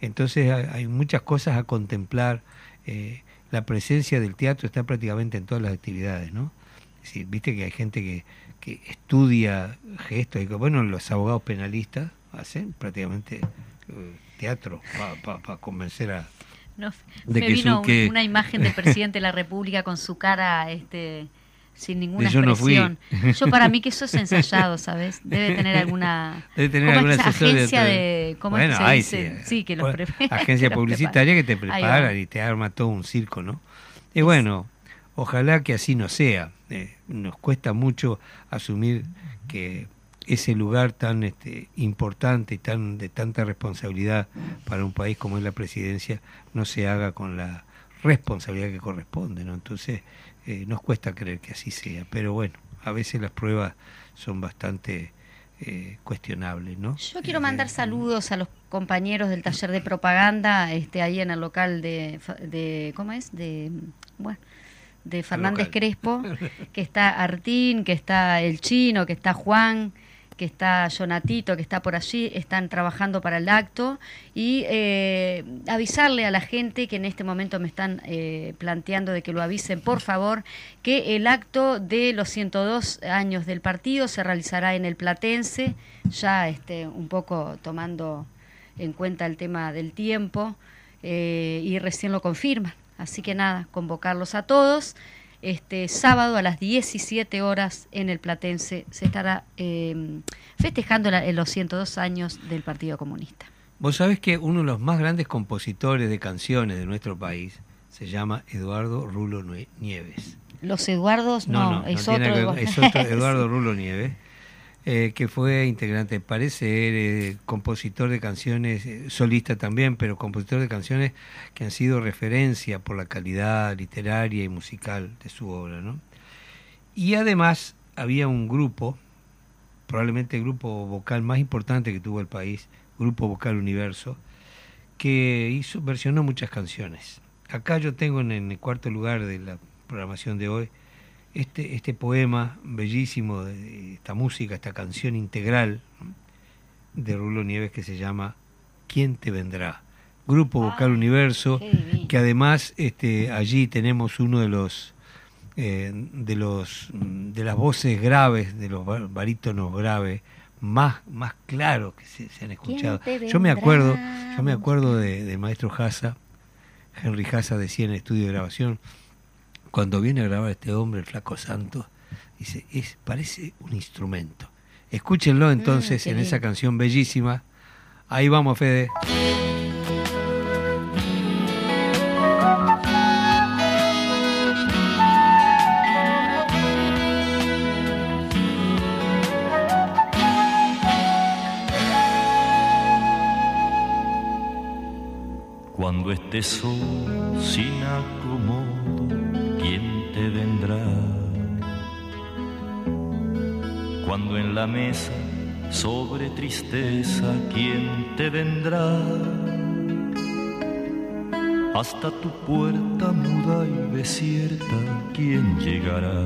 Entonces hay, hay muchas cosas a contemplar. eh, la presencia del teatro está prácticamente en todas las actividades, ¿no? Es decir, viste que hay gente que, que estudia gestos y que, bueno, los abogados penalistas hacen prácticamente eh, teatro para convencer a... No, De me que vino que- una imagen del presidente de la República con su cara este sin ninguna yo no fui. expresión. Yo para mí que eso es ensayado, ¿sabes? Debe tener alguna Debe tener ¿cómo alguna de agencia de ¿cómo es que Bueno, se hay, dice? sí. Sí, que los Bueno, Agencia publicitaria que te preparan y te arma todo un circo, ¿no? Y bueno, ojalá que así no sea. Eh, nos cuesta mucho asumir que ese lugar tan este, importante y tan de tanta responsabilidad para un país como es la presidencia no se haga con la responsabilidad que corresponde, ¿no? Entonces eh, nos cuesta creer que así sea, pero bueno, a veces las pruebas son bastante eh, cuestionables, ¿no? Yo quiero Eh, mandar saludos a los compañeros del taller de propaganda, este, ahí en el local de, de ¿cómo es? De, bueno, de Fernández. Crespo, que está Artín, que está el Chino, que está Juan, que está Jonatito, que está por allí, están trabajando para el acto y eh, avisarle a la gente que en este momento me están eh, planteando de que lo avisen, por favor, que el acto de los 102 años del partido se realizará en el Platense, ya este, un poco tomando en cuenta el tema del tiempo eh, y recién lo confirman. Así que nada, convocarlos a todos. Este sábado a las 17 horas en el Platense se estará eh, festejando la- los 102 años del Partido Comunista. Vos sabés que uno de los más grandes compositores de canciones de nuestro país se llama Eduardo Rulo Nieves. Los Eduardos, no, es, tiene otro, que ver- es otro. Eduardo Rulo Nieves, eh, que fue integrante de Parecer, eh, compositor de canciones, eh, solista también, pero compositor de canciones que han sido referencia por la calidad literaria y musical de su obra. ¿no? Y además había un grupo, probablemente el grupo vocal más importante que tuvo el país, Grupo Vocal Universo, que hizo, versionó muchas canciones. Acá yo tengo en, el cuarto lugar de la programación de hoy este, este poema bellísimo de esta música, esta canción integral de Rulo Nieves que se llama ¿Quién te vendrá? Grupo Vocal Universo, que además este, allí tenemos uno de los eh, de los de las voces graves, de los barítonos graves más, más claros que se, han escuchado. Yo me acuerdo, yo me acuerdo de, maestro Haza, Henry Haza decía en el estudio de grabación, cuando viene a grabar este hombre, el flaco santo, dice, es, parece un instrumento. Escúchenlo mm, entonces en esa canción bellísima. Ahí vamos, Fede. Cuando estés solo, sin acomodo, la mesa, sobre tristeza, ¿quién te vendrá? Hasta tu puerta muda y desierta, ¿quién llegará?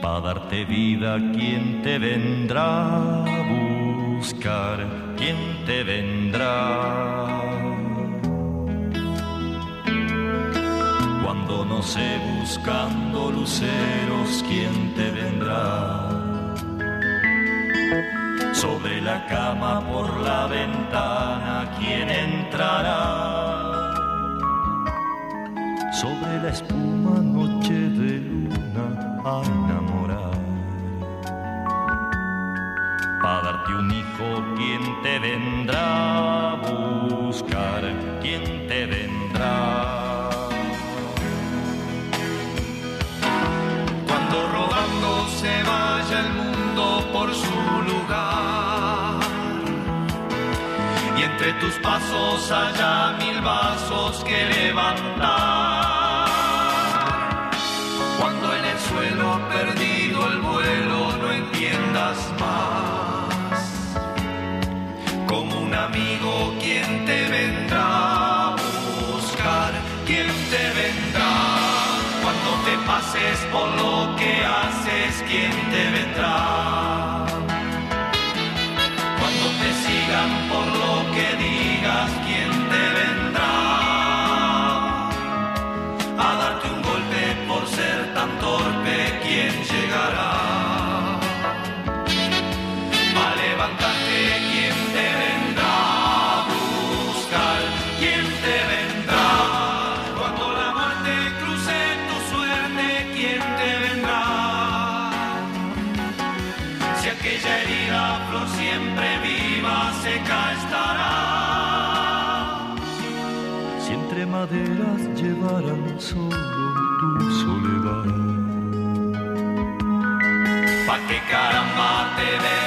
Para darte vida, ¿quién te vendrá? buscar quién te vendrá. No sé buscando luceros, quién te vendrá. Sobre la cama por la ventana, quién entrará. Sobre la espuma noche de luna a enamorar para darte un hijo, ¿quién te vendrá a buscar? Tus pasos haya mil vasos que levantar. Cuando en el suelo perdido el vuelo no entiendas más amigo, ¿quién te vendrá a buscar? ¿Quién te vendrá? Cuando te pases por lo que haces, ¿quién te vendrá? baby.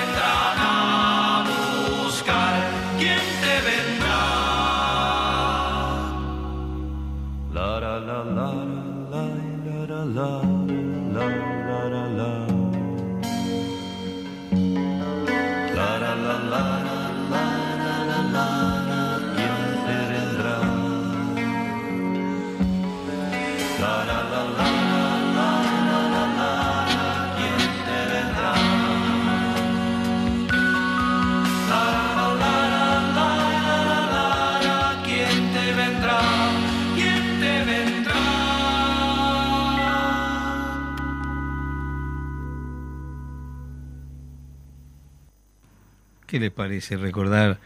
¿Qué les parece recordar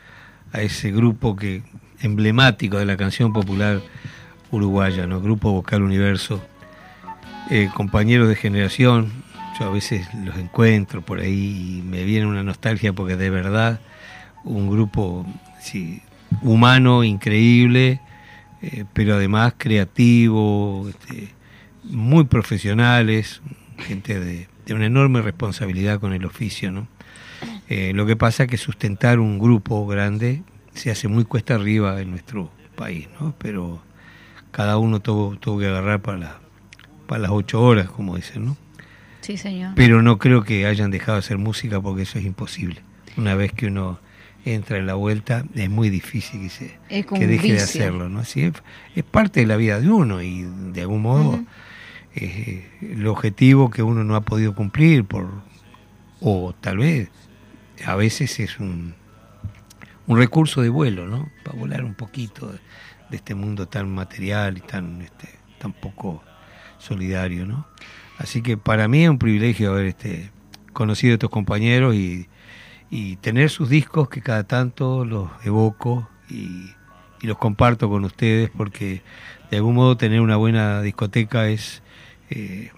a ese grupo que emblemático de la canción popular uruguaya, ¿no? Grupo Vocal Universo, eh, compañeros de generación, yo a veces los encuentro por ahí y me viene una nostalgia porque de verdad un grupo humano, increíble, eh, pero además creativo, este, muy profesionales, gente de, de, una enorme responsabilidad con el oficio, ¿no? Eh, lo que pasa es que sustentar un grupo grande se hace muy cuesta arriba en nuestro país, ¿no? Pero cada uno tuvo, tuvo que agarrar para, para las ocho horas, como dicen, ¿no? Sí, señor. Pero no creo que hayan dejado de hacer música porque eso es imposible. una vez que uno entra en la vuelta, es muy difícil que, se, que deje de hacerlo. ¿no? Así es, es parte de la vida de uno y de algún modo eh, el objetivo que uno no ha podido cumplir por o tal vez a veces es un, un recurso de vuelo, ¿no? Para volar un poquito de, de este mundo tan material y tan este, tan poco solidario, ¿no? Así que para mí es un privilegio haber este conocido a estos compañeros y, y tener sus discos que cada tanto los evoco y, y los comparto con ustedes porque de algún modo tener una buena discoteca es eh,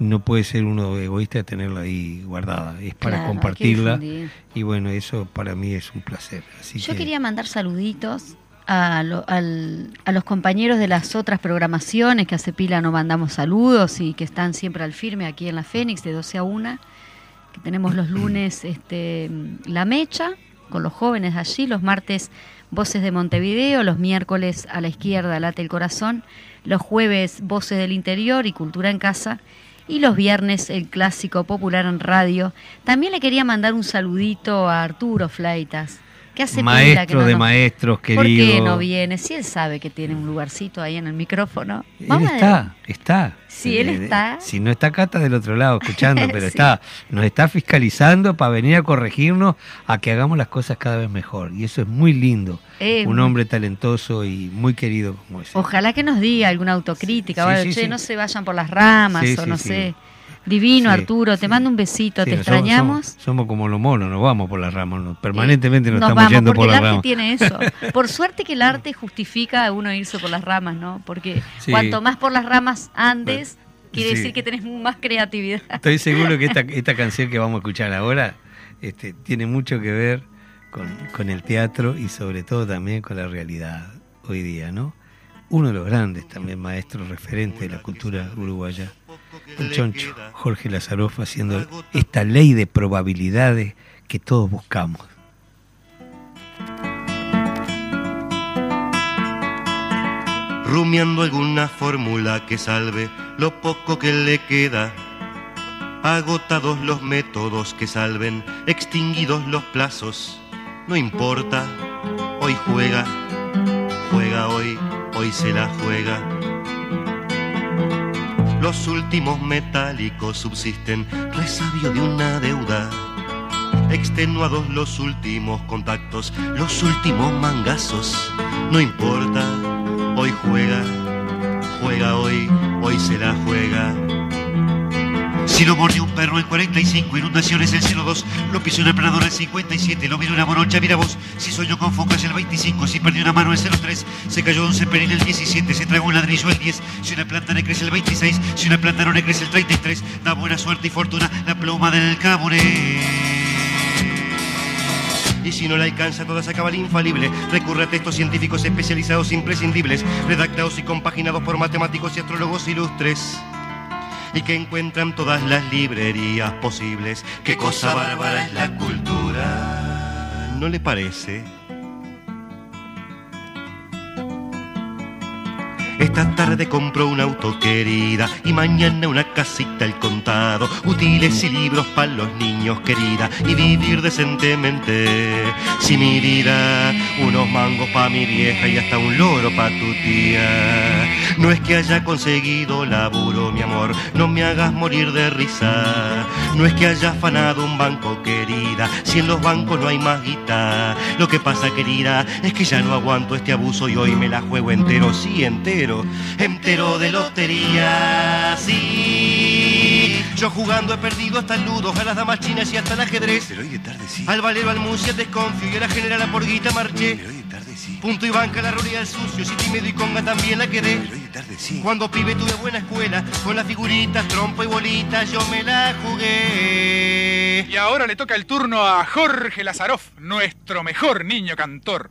no puede ser uno egoísta tenerla ahí guardada, es para Claro, compartirla y bueno, eso para mí es un placer. Así Yo que, quería mandar saluditos a, lo- al- a los compañeros de las otras programaciones que hace pila no mandamos saludos y que están siempre al firme aquí en la Fénix de 12 a 1, que tenemos los lunes este, La Mecha con los jóvenes allí, los martes Voces de Montevideo, los miércoles a la izquierda Late el Corazón, los jueves Voces del Interior y Cultura en Casa y los viernes el clásico popular en radio. También le quería mandar un saludito a Arturo Fleitas, que hace pila que maestro no de nos- maestros, ¿Por qué querido. no viene? Si él sabe que tiene un lugarcito ahí en el micrófono. Él Vamos a- está, está. Sí, él Eh, está. Si no está acá, está del otro lado escuchando, pero Sí. está, nos está fiscalizando para venir a corregirnos a que hagamos las cosas cada vez mejor. Y eso es muy lindo. Eh, Un hombre talentoso y muy querido como ese. Ojalá que nos diga alguna autocrítica. Sí, o sí, che, no se vayan por las ramas o no sé. Divino, Sí, Arturo, te mando un besito, Sí, te extrañamos. Somos, somos como los monos, nos vamos por las ramas, no, permanentemente nos, Nos estamos vamos, yendo porque por el las arte ramas. tiene eso. Por suerte que el arte justifica a uno irse por las ramas, ¿no? Porque cuanto más por las ramas andes, quiere Sí. decir que tenés más creatividad. Estoy seguro que esta, esta canción que vamos a escuchar ahora este, tiene mucho que ver con, con el teatro y sobre todo también con la realidad hoy día, ¿no? Uno de los grandes también maestros referentes de la cultura uruguaya, el choncho Jorge Lazaroff haciendo esta ley de probabilidades que todos buscamos. rumiando alguna fórmula que salve lo poco que le queda. Agotados los métodos que salven, extinguidos los plazos, no importa, hoy juega, juega hoy, hoy se la juega. Los últimos metálicos subsisten, resabio de una deuda. Extenuados los últimos contactos, los últimos mangazos, no importa, hoy juega, juega hoy, hoy se la juega. Si lo mordió un perro el 45, inundaciones el 02, lo pisó un el 57, lo miró una morocha, mira vos, si soñó con focas el 25, si perdió una mano el 03, se cayó un cepelín el 17, se tragó un ladrillo el 10, si una planta le crece el 26, si una planta no crece el 33, da buena suerte y fortuna la pluma del caburé. Y si no la alcanza toda esa cabal infalible, recurre a textos científicos especializados imprescindibles, redactados y compaginados por matemáticos y astrólogos ilustres. Y que encuentran todas las librerías posibles. Qué cosa bárbara es la cultura. ¿No le parece? Esta tarde compró un auto querida y mañana una casita al contado, útiles y libros para los niños querida y vivir decentemente. Si mi vida, unos mangos pa' mi vieja y hasta un loro pa' tu tía. No es que haya conseguido laburo, mi amor, no me hagas morir de risa. No es que haya afanado un banco, querida, si en los bancos no hay más guita. Lo que pasa, querida, es que ya no aguanto este abuso y hoy me la juego entero, sí, entero, entero de lotería, sí. Yo jugando he perdido hasta el nudo, a las damas chinas y hasta el ajedrez. Pero hoy de tarde sí. Al valero, al musia, desconfío y a la general a porguita marché. Pero hoy de tarde sí. Punto y banca, la roría al sucio, si tímido y conga también la quedé. Pero hoy de tarde sí. Cuando pibe tuve buena escuela, con las figuritas, trompo y bolitas, yo me la jugué. Y ahora le toca el turno a Jorge Lazaroff, nuestro mejor niño cantor.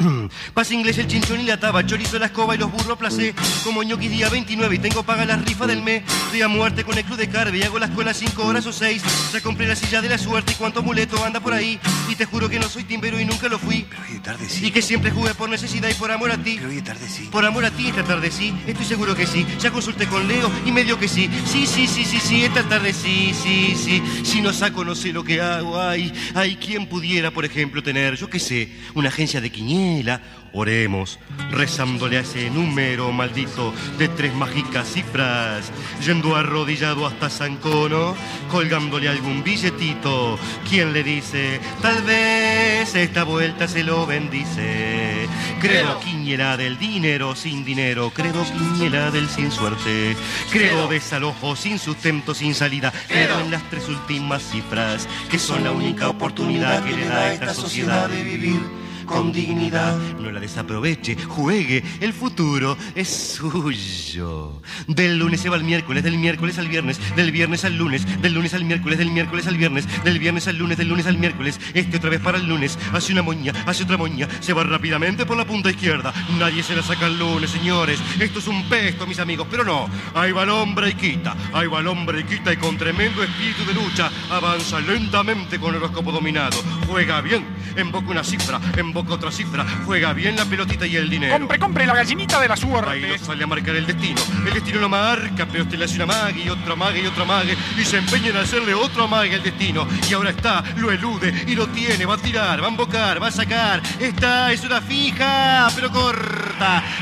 Pase inglés, el chinchón y la taba, chorizo, la escoba y los burros placé. Como ñoqui día 29 y tengo paga la rifa del mes. Estoy a muerte con el club de Carve y hago la escuela 5 horas o 6. Ya compré la silla de la suerte y cuánto muleto anda por ahí. Y te juro que no soy timbero y nunca lo fui. Pero hoy de tarde sí. Y que siempre jugué por necesidad y por amor a ti. Pero hoy de tarde sí. Por amor a ti esta tarde sí. Estoy seguro que sí. Ya consulté con Leo y me dio que sí. Sí, sí, sí, sí, sí, esta tarde sí, sí, sí. Si no saco, no sé lo que hago. Hay, hay quien pudiera, por ejemplo, tener, yo qué sé, una agencia de quiniela. Oremos, rezándole a ese número maldito de tres mágicas cifras, yendo arrodillado hasta San Cono, colgándole algún billetito. ¿Quién le dice? Tal vez esta vuelta se lo bendice. Creo quiniela del dinero sin dinero, creo quiniela del sin suerte, creo desalojo sin sustento, sin salida, creo en las tres últimas cifras, que son la única oportunidad que le da a esta sociedad de vivir con dignidad. No la desaproveche, juegue, el futuro es suyo. Del lunes se va al miércoles, del miércoles al viernes, del viernes al lunes, del lunes al miércoles, del miércoles al viernes, del viernes al lunes, del lunes al miércoles, este otra vez para el lunes, hace una moña, hace otra moña, se va rápidamente por la punta izquierda. Nadie se la saca el lunes, señores. Esto es un pesto, mis amigos, pero no. Ahí va el hombre y quita, ahí va el hombre y quita y con tremendo espíritu de lucha avanza lentamente con el horóscopo dominado. Juega bien, invoca una cifra, otra cifra, juega bien la pelotita y el dinero. Compre, compre la gallinita de la Ahí suerte. lo sale a marcar el destino. El destino lo marca, pero usted le hace una mague y otra mague y otra mague y se empeña en hacerle otro mague al destino. Y ahora está, lo elude y lo tiene, va a tirar, va a embocar, va a sacar. Esta es una fija, pero corta,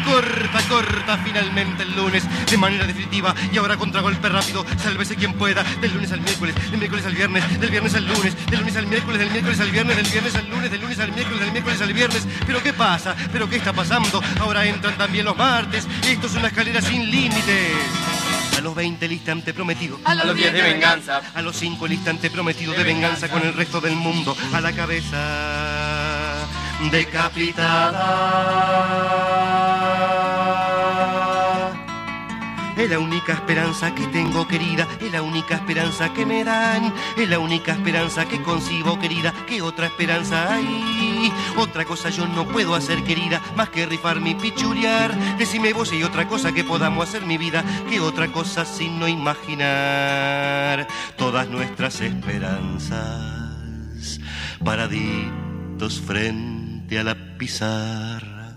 corta, corta finalmente el lunes de manera definitiva. Y ahora contragolpe rápido, sálvese quien pueda. Del lunes al miércoles, del miércoles al viernes, del viernes al lunes, del lunes al miércoles, del miércoles al viernes, del viernes al lunes, del lunes al miércoles, del miércoles al viernes. Pero ¿qué pasa? ¿Pero qué está pasando? Ahora entran también los martes. Esto es una escalera sin límites. A los 20 el instante prometido. A los 10 de venganza. A los 5 el instante prometido de venganza con el resto del mundo. A la cabeza decapitada. Es la única esperanza que tengo, querida. Es la única esperanza que me dan. Es la única esperanza que concibo, querida. ¿Qué otra esperanza hay? Otra cosa yo no puedo hacer, querida, más que rifar mi pichulear. Decime vos hay otra cosa que podamos hacer, mi vida. ¿Qué otra cosa sino imaginar todas nuestras esperanzas? Paraditos frente a la pizarra.